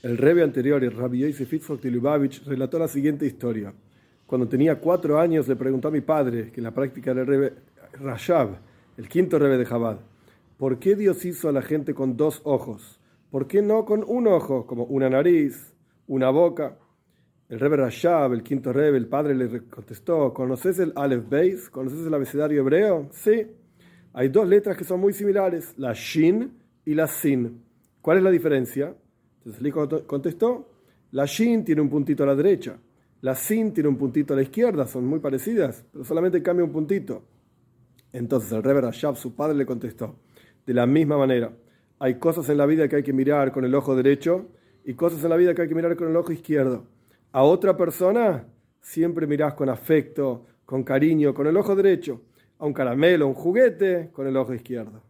El rebe anterior, el Rabbi Yosef Tilubavich, relató la siguiente historia. Cuando tenía cuatro años le preguntó a mi padre, que en la práctica era el rebe Rashab, el quinto rebe de Jabad, ¿por qué Dios hizo a la gente con dos ojos? ¿Por qué no con un ojo, como una nariz, una boca? El rebe Rashab, el quinto rebe, el padre le contestó, ¿conoces el Aleph Beis? ¿Conoces el abecedario hebreo? Sí. Hay dos letras que son muy similares, la Shin y la Sin. ¿Cuál es la diferencia? Entonces el hijo contestó, la Shin tiene un puntito a la derecha, la Sin tiene un puntito a la izquierda, son muy parecidas, pero solamente cambia un puntito. Entonces el Rebbe Rashab, su padre, le contestó, de la misma manera, hay cosas en la vida que hay que mirar con el ojo derecho y cosas en la vida que hay que mirar con el ojo izquierdo. A otra persona siempre mirás con afecto, con cariño, con el ojo derecho. A un caramelo, un juguete, con el ojo izquierdo.